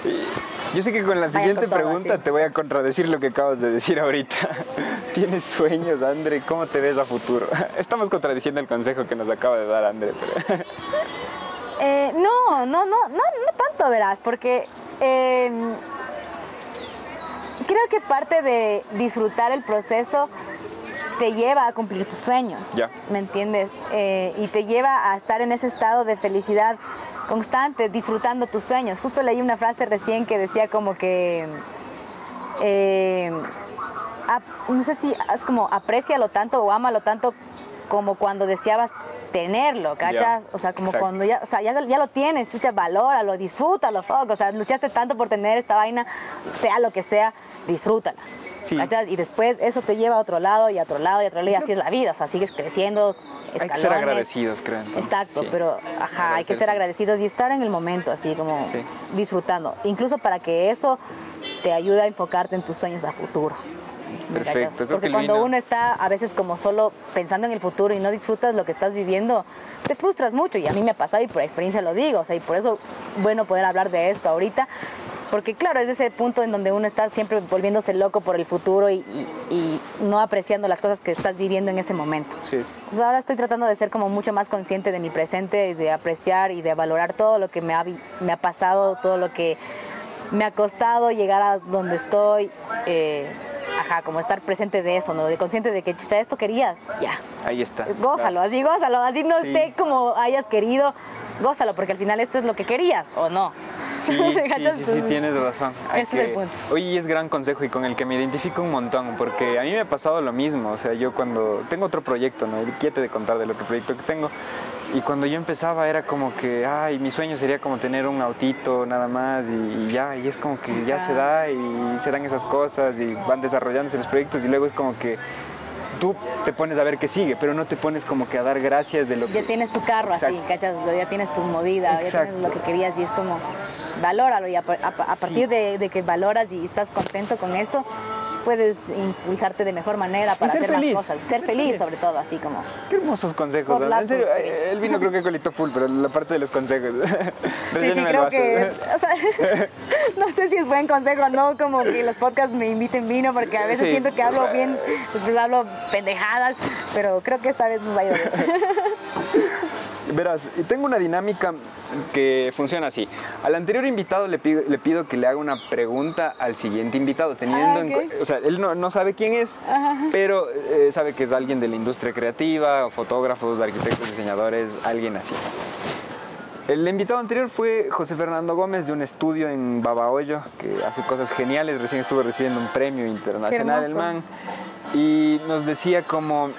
Yo sé que con la siguiente con todo, pregunta sí. te voy a contradecir lo que acabas de decir ahorita. ¿Tienes sueños, André? ¿Cómo te ves a futuro? Estamos contradiciendo el consejo que nos acaba de dar André. pero- Eh, no, no, no, no, no tanto, verás, porque eh, creo que parte de disfrutar el proceso te lleva a cumplir tus sueños, Ya. ¿me entiendes? Eh, y te lleva a estar en ese estado de felicidad constante, disfrutando tus sueños. Justo leí una frase recién que decía como que, eh, no sé si es como aprécialo tanto o ámalo tanto como cuando deseabas tenerlo, ¿cachas? O sea, como exacto. cuando ya, o sea, ya, ya lo tienes, ya valóralo, disfrútalo, fuck, o sea, luchaste tanto por tener esta vaina, sea lo que sea, disfrútala. Y después eso te lleva a otro lado y a otro lado y a otro lado y así es la vida, o sea, sigues creciendo, escalones. Hay que ser agradecidos, creo. entonces. Exacto, Sí. pero ajá, hay que ser agradecidos y estar en el momento, así como Sí. disfrutando, incluso para que eso te ayude a enfocarte en tus sueños a futuro. ¿Me Perfecto, creo Porque cuando uno está a veces como solo pensando en el futuro y no disfrutas lo que estás viviendo, te frustras mucho y a mí me ha pasado y por experiencia lo digo, o sea, y por eso bueno poder hablar de esto ahorita, porque claro, es ese punto en donde uno está siempre volviéndose loco por el futuro y, y- y no apreciando las cosas que estás viviendo en ese momento. Sí. Entonces ahora estoy tratando de ser como mucho más consciente de mi presente de apreciar y de valorar todo lo que me ha, me ha pasado, todo lo que me ha costado llegar a donde estoy. eh, ajá, como estar presente de eso, ¿no? De consciente de que chucha, esto querías, ya. Ahí está. Gózalo, así gózalo, así no Sí. esté como hayas querido, gózalo, porque al final esto es lo que querías, ¿o no? Sí, ¿Me sí, sí, sí, tienes razón. Hay Ese es el que- punto. Oye, es gran consejo y con el que me identifico un montón, porque a mí me ha pasado lo mismo. O sea, yo cuando tengo otro proyecto, ¿no? Quiete de contar del otro proyecto que tengo. Y cuando yo empezaba era como que, ay, mi sueño sería como tener un autito nada más y, y ya, y es como que ya se da y se dan esas cosas y van desarrollándose los proyectos y luego es como que tú te pones a ver qué sigue, pero no te pones como que a dar gracias de lo que... Ya tienes tu carro así. ¿cachas? Ya tienes tu movida, ya tienes lo que querías y es como, valóralo y a, a- a partir de, de que valoras y estás contento con eso, puedes impulsarte de mejor manera para hacer feliz. más cosas. Ser, Ser feliz feliz. sobre todo, así como... Qué hermosos consejos. ¿no? En serio, pero- eh, el vino creo que colito full, pero la parte de los consejos. Sí, sí, creo que, o sea, no sé si es buen consejo no, como que los podcasts me inviten vino, porque a veces Sí. siento que hablo bien, después hablo pendejadas, pero creo que esta vez nos va a bien. Verás, y tengo una dinámica que funciona así. Al anterior invitado le pido, le pido que le haga una pregunta al siguiente invitado, teniendo Ah, en ok. cu- O sea, él no, no sabe quién es, pero eh, sabe que es alguien de la industria creativa, fotógrafos, arquitectos, diseñadores, alguien así. El invitado anterior fue José Fernando Gómez de un estudio en Babahoyo que hace cosas geniales. Recién estuvo recibiendo un premio internacional el man. Y nos decía como,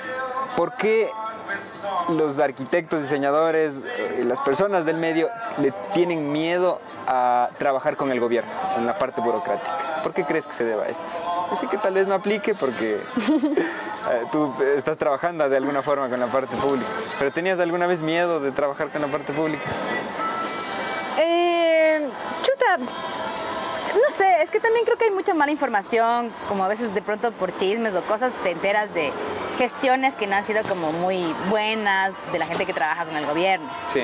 ¿por qué los arquitectos, diseñadores, eh, las personas del medio le tienen miedo a trabajar con el gobierno en la parte burocrática? ¿Por qué crees que se deba a esto? Sé que tal vez no aplique porque eh, tú estás trabajando de alguna forma con la parte pública, pero ¿tenías alguna vez miedo de trabajar con la parte pública? Eh, chuta, no sé, es que también creo que hay mucha mala información, como a veces de pronto por chismes o cosas te enteras de gestiones que no han sido como muy buenas de la gente que trabaja con el gobierno. Sí.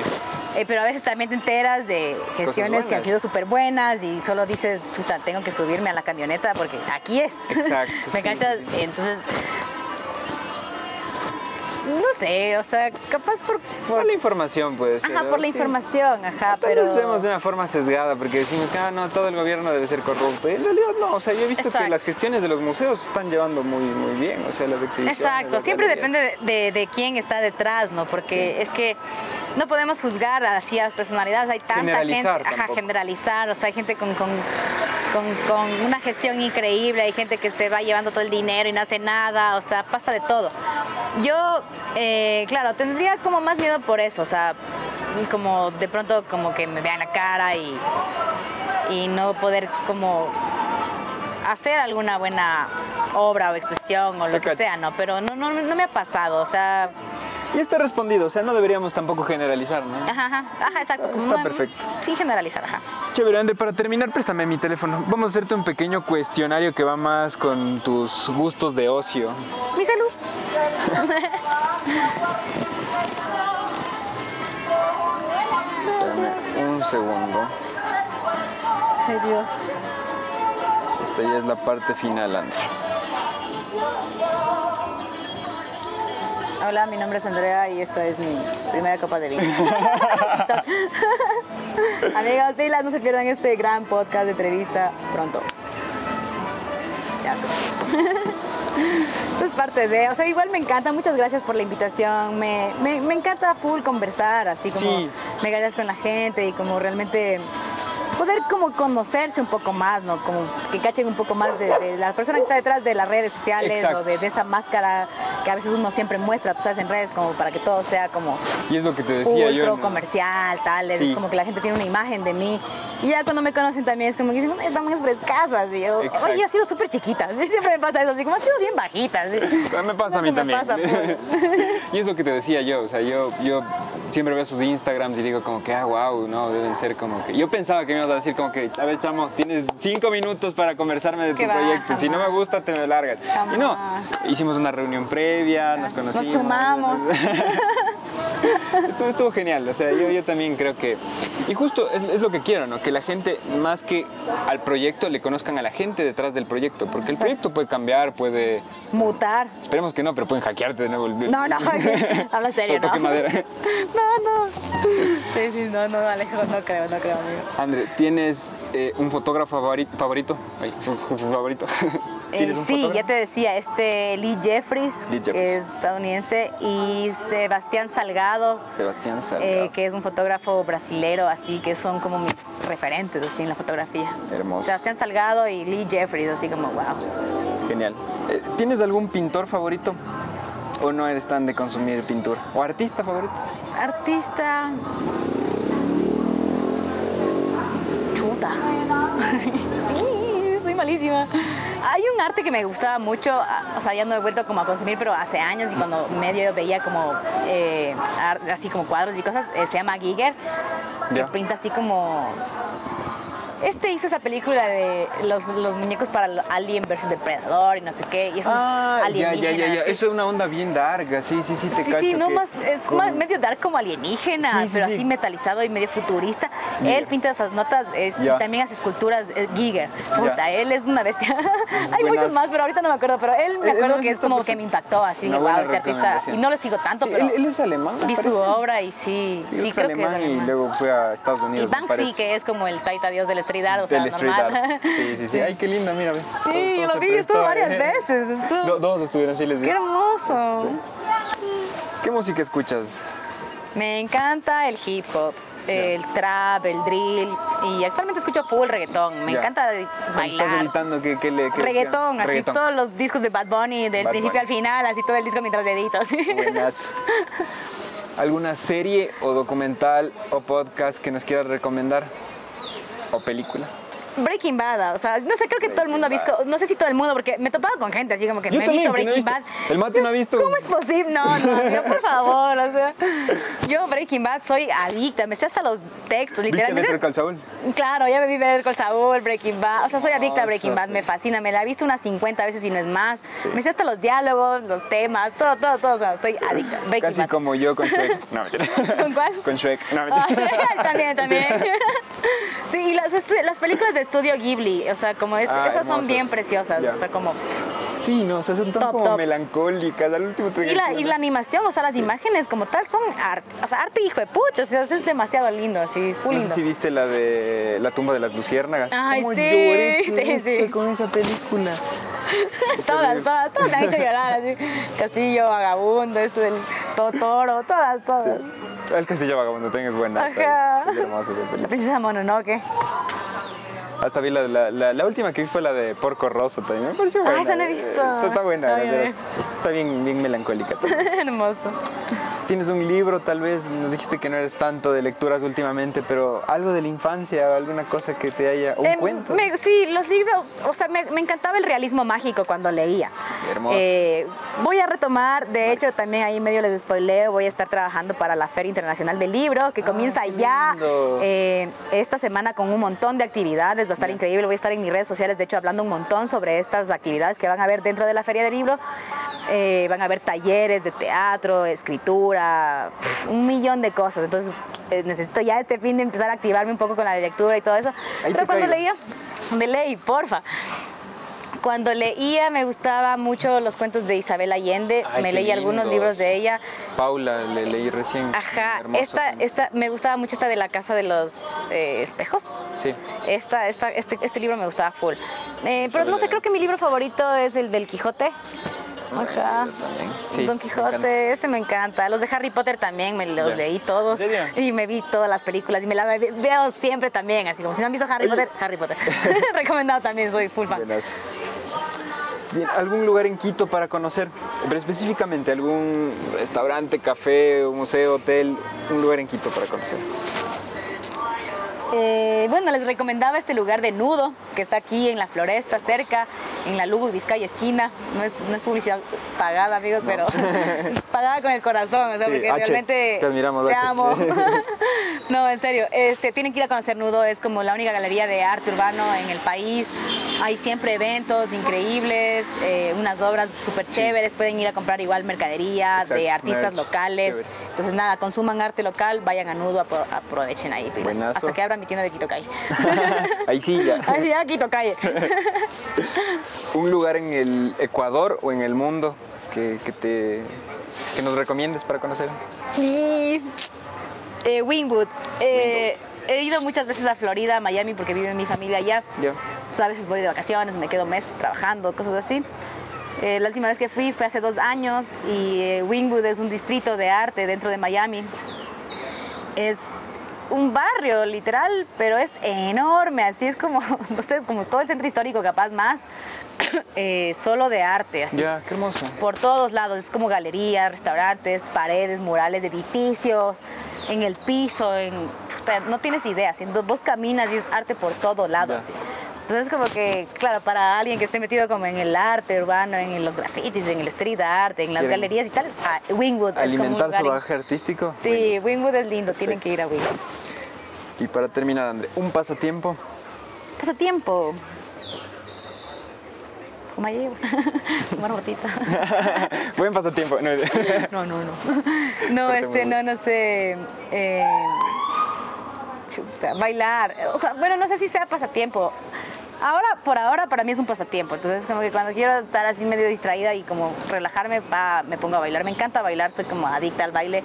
Eh, pero a veces también te enteras de gestiones que han sido súper buenas y solo dices, puta, tengo que subirme a la camioneta porque aquí es. Exacto, ¿Me sí, cachas? sí, sí. Entonces, no sé, o sea, capaz por... Por la información puede ser. Ajá, por la sí. información, ajá, Tal pero... vez vemos de una forma sesgada porque decimos que ah, no, todo el gobierno debe ser corrupto. Y en realidad no, o sea, yo he visto que las gestiones de los museos se están llevando muy, muy bien, o sea, las exhibiciones. Exacto, las siempre galerías. depende de, de- de quién está detrás, ¿no? Porque es que no podemos juzgar así a las personalidades, hay tanta Generalizar gente, ajá, tampoco. generalizar, o sea, hay gente con, con, con- con una gestión increíble, hay gente que se va llevando todo el dinero y no hace nada, o sea, pasa de todo. Yo, eh, claro, tendría como más miedo por eso, o sea, como de pronto como que me vean la cara y, y no poder como hacer alguna buena obra o expresión o lo que sea, ¿no? Pero no, no, no me ha pasado, o sea, Y está respondido, o sea, no deberíamos tampoco generalizar, ¿no? ajá, ajá, ajá, exacto. Está perfecto. Sin generalizar, ajá. Chévere, Ander, para terminar, préstame mi teléfono. Vamos a hacerte un pequeño cuestionario que va más con tus gustos de ocio. Mi salud. Un segundo. Ay, Dios. Esta ya es la parte final, Ander. Hola, mi nombre es Andrea y esta es mi primera copa de vino. Amigos, pilas, no se pierdan este gran podcast de entrevista pronto. Ya sé. Esto es parte de, o sea, igual me encanta, muchas gracias por la invitación, me, me, me encanta full conversar, así como Sí. me gallas con la gente y como realmente poder como conocerse un poco más, ¿no? Como que cachen un poco más de, de la persona que está detrás de las redes sociales Exacto. o de, de esa máscara que a veces uno siempre muestra, tú sabes, en redes, como para que todo sea como Y es lo que te decía ultra yo. ¿no? comercial, tal, es Sí. como que la gente tiene una imagen de mí. Y ya cuando me conocen también es como que dicen, "Ay, está más frescasa, yo, oye, ha sido súper chiquita, siempre me pasa eso, así como ha sido bien bajita. así. Me pasa a mí también. pasa, pues. y es lo que te decía yo, o sea, yo, yo siempre veo sus Instagrams y digo como que, ah, wow, no, deben ser como que... Yo pensaba que me ibas a decir como que, a ver, chamo, tienes cinco minutos para conversar de tu va, proyecto, si no me jamás. gusta, te me largas. Y no, Jamás. hicimos una reunión previa, nos conocimos. chumamos. estuvo, estuvo genial, o sea, yo, yo también creo que... Y justo es, es lo que quiero, ¿no? Que la gente, más que al proyecto, le conozcan a la gente detrás del proyecto, porque el proyecto puede cambiar, puede... Mutar. Esperemos que no, pero pueden hackearte de nuevo el No, no, habla serio, ¿no? madera. No, no. Sí, sí, no, no, Alejo, no creo, no creo, amigo. Andre, ¿tienes eh, un fotógrafo favorito? Ay, favorito. Eh, ¿Tienes un sí, fotógrafo? ya te decía, este Lee Jeffries, Lee que es estadounidense, y Sebastián Salgado, Sebastián Salgado. eh, que es un fotógrafo brasilero, así que son como mis referentes así en la fotografía. Hermoso. Sebastián Salgado y Lee Jeffries, así como wow. Genial. ¿Tienes algún pintor favorito? ¿O no eres tan de consumir pintura? ¿O artista favorito? Artista. Chuta. Soy malísima. Hay un arte que me gustaba mucho, a- o sea, ya no he vuelto como a consumir, pero hace años y cuando medio veía como eh, así como cuadros y cosas, eh, se llama Giger, que pinta así como este hizo esa película de los, los muñecos para Alien versus Depredador y no sé qué. Y esos Ah, ya, ya, ya, ya. Eso es una onda bien larga. Sí, sí, sí, te Sí, cacho. sí, no que más, es más medio dark como alienígena, Sí, sí, pero sí. así metalizado y medio futurista. Ya. Él pinta esas notas es- Ya. y también hace esculturas, es Giger. Puta, él es una bestia. Hay Buenazo. muchos más, pero ahorita no me acuerdo. Pero él me Eh, acuerdo que es como que perfecto. me impactó, así, wow, este artista. Y no lo sigo tanto, pero él, él es alemán. vi su parece. obra y sí, Sí, creo que es alemán y luego fue a Estados Y Unidos. me Banksy, que es como el taita dios del street art, o sea, Del street normal. art. Sí, sí, sí. Ay, qué lindo, mira. ve. Todo- Sí, todo se lo vi, estuvo varias eh. veces. Estuvo... Do- dos estuvieron así, les ¡Qué vi. hermoso! ¿Qué música escuchas? Me encanta el hip hop, el trap, el drill y actualmente escucho full reggaetón. Me Ya. encanta Cuando estás bailar. editando, ¿qué, qué le qué- Reggaetón, así reggaetón. todos los discos de Bad Bunny, del Bad principio Bunny. al final, así todo el disco mientras edito. Buenas. ¿Alguna serie o documental o podcast que nos quieras recomendar? ¿O película? Breaking Bad, o sea, no sé, creo que todo el mundo ha visto, no sé si todo el mundo, porque me he topado con gente así como que Yo me he visto no Breaking visto. Bad. El mate no ha visto. ¿Cómo es posible? No, no, yo por favor, o sea, yo Breaking Bad soy adicta, me sé hasta los textos, ¿Viste literal. me sé- Better Call Saul? Claro, ya me vi ver con Saúl, Breaking Bad. O sea, soy adicta a Breaking Bad, me fascina. Me la he visto unas 50 veces y no es más. Me sé hasta los diálogos, los temas, todo, todo, todo. O sea, soy adicta. Breaking Casi Bad. como yo con Shrek. No. ¿Con cuál? Con Shrek. No, Ah, mentira. también, también. Sí, y las, las películas de estudio Ghibli, o sea, como este- Ah, esas son hermosas. bien preciosas, Ya. o sea, como... Sí, no, o sea, son tan Top, como top. melancólicas. Al último te Y la, y la animación, o sea, las imágenes como tal son arte, o sea, arte hijo de pucha, o sea, es demasiado lindo, así, full No sé lindo. si viste la de La tumba de las luciérnagas. Ay, ¿Cómo sí, lloré sí, sí. con esa película. Todas, todas, todas me han hecho llorar, así. Castillo, Vagabundo, esto del Totoro, todas, todas. El Castillo Vagabundo también es buena. ¿sabes? Ajá. Es hermosa esa La princesa Mononoke. Hasta vi la, la, la, la última que vi fue la de Porco Rosso también. Me pareció Ah, buena. esa no he visto. Está, está buena, Ay, la verdad. Está bien, bien melancólica. Hermoso. Tienes un libro, tal vez, nos dijiste que no eres tanto de lecturas últimamente, pero algo de la infancia o alguna cosa que te haya... un Em, cuento. me- sí, los libros, o sea, me, me encantaba el realismo mágico cuando leía. Hermoso. Eh, voy a retomar, de hecho, también ahí medio les spoileo, voy a estar trabajando para la Feria Internacional del Libro, que comienza Ah, ya eh, esta semana con un montón de actividades, va a estar increíble, voy a estar en mis redes sociales, de hecho, hablando un montón sobre estas actividades que van a haber dentro de la Feria del Libro. Eh, van a haber talleres de teatro, escritura, un millón de cosas. Entonces, eh, necesito ya este fin de empezar a activarme un poco con la lectura y todo eso. Pero cuando leía, de ley, porfa. Cuando leía me gustaba mucho los cuentos de Isabel Allende, Ay, me leí algunos libros de ella. Paula, le leí recién. Ajá, esta, esta, me gustaba mucho esta de la casa de los eh, espejos. Sí. Esta, esta, este, este libro me gustaba full. Eh, pero no sé, creo que mi libro favorito es el del Quijote. Ajá. Sí, Don Quijote, ese me encanta. Los de Harry Potter también me los leí todos. Y me vi todas las películas y me las veo siempre también. Así como si no han visto Harry Oye. Potter, Harry Potter. Recomendado también, soy full fan. Buenas. ¿Algún lugar en Quito para conocer? Pero específicamente, algún restaurante, café, museo, hotel, un lugar en Quito para conocer. Eh, bueno, les recomendaba este lugar de Nudo, que está aquí en la Floresta, cerca, en la Lugo y Vizcaya esquina. No es, no es publicidad pagada, amigos, pero pagada con el corazón, o sea, Sí, porque H, realmente te admiramos, te amo. no, en serio, este, tienen que ir a conocer Nudo, es como la única galería de arte urbano en el país. Hay siempre eventos increíbles, eh, unas obras súper chéveres, pueden ir a comprar igual mercadería de artistas merch, locales. chévere. Entonces nada, consuman arte local, vayan a Nudo, apro- aprovechen ahí. Buenazo. Hasta que abran mi tienda de Quito Calle. Ahí sí, ya. Ay, ya, Quito Calle. Un lugar en el Ecuador o en el mundo que, que te, que nos recomiendes para conocer. Y eh, Wingwood. Eh, he ido muchas veces a Florida, a Miami, porque vive mi familia allá. Ya. O sea, a veces voy de vacaciones, me quedo meses trabajando, cosas así. Eh, la última vez que fui fue hace dos años y eh, Wingwood es un distrito de arte dentro de Miami. Es un barrio literal, pero es enorme, así es como, no sé, como todo el centro histórico capaz más, eh, solo de arte, así Ya, qué hermoso. por todos lados, es como galerías, restaurantes, paredes, murales, edificios, en el piso, en, o sea, no tienes idea, si vos caminas y es arte por todos lados. Ya. así. Entonces como que, claro, para alguien que esté metido como en el arte urbano, en los grafitis, en el street art, en las Quieren galerías y tal, ah, Wingwood es como un su bagaje artístico. Sí, Wingwood es lindo, tienen que ir a Wingwood. Y para terminar, André, un pasatiempo. Pasatiempo. ¿Cómo llevo? Una rotita. Buen pasatiempo. No, No, no, no. No, este, no, no sé. eh, chuta, bailar. O sea, bueno, no sé si sea pasatiempo. Ahora, por ahora, para mí es un pasatiempo. Entonces, como que cuando quiero estar así medio distraída y como relajarme, va, me pongo a bailar. Me encanta bailar, soy como adicta al baile.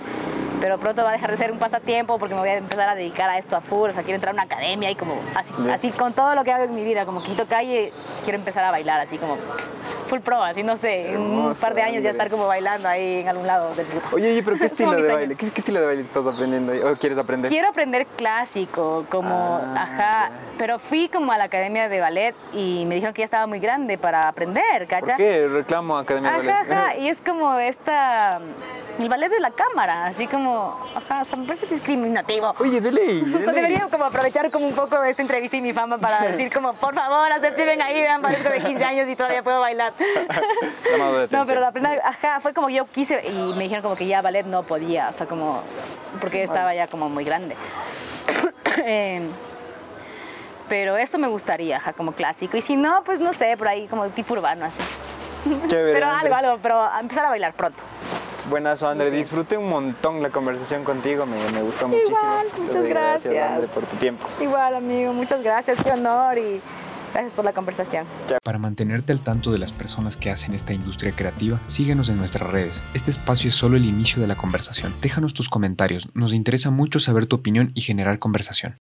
Pero pronto va a dejar de ser un pasatiempo porque me voy a empezar a dedicar a esto a full. O sea, quiero entrar a una academia y como así, con todo lo que hago en mi vida, como quito calle, quiero empezar a bailar así como full pro, así no sé, en un par de años ya estar como bailando ahí en algún lado del mundo. Oye, oye, pero ¿qué estilo de baile? ¿Qué, qué estilo de baile estás aprendiendo o quieres aprender? Quiero aprender clásico, como, Ah, ajá, pero fui como a la academia de ballet y me dijeron que ya estaba muy grande para aprender, ¿cachai? ¿Por qué reclamo Academia de Ajá, Ballet? ajá, y es como esta, el ballet de la cámara, así como, ajá, o sea, me parece discriminativo. Oye, de ley, de ley. debería como aprovechar como un poco esta entrevista y mi fama para decir como, por favor, acepten ahí, vean, parezco de 15 años y todavía puedo bailar. Llamado de No, pero la primera, ajá, fue como yo quise y me dijeron como que ya ballet no podía, o sea, como, porque estaba ya como muy grande. Em, pero eso me gustaría, ajá, como clásico. Y si no, pues no sé, por ahí como tipo urbano, así. Chévere, Pero algo, algo, pero a empezar a bailar pronto. Buenazo, André. Sí. Disfruté un montón la conversación contigo. Me, me gustó muchísimo. Igual, Te muchas doy gracias. André, por tu tiempo. Igual, amigo, muchas gracias, qué honor y gracias por la conversación. Para mantenerte al tanto de las personas que hacen esta industria creativa, síguenos en nuestras redes. Este espacio es solo el inicio de la conversación. Déjanos tus comentarios, nos interesa mucho saber tu opinión y generar conversación.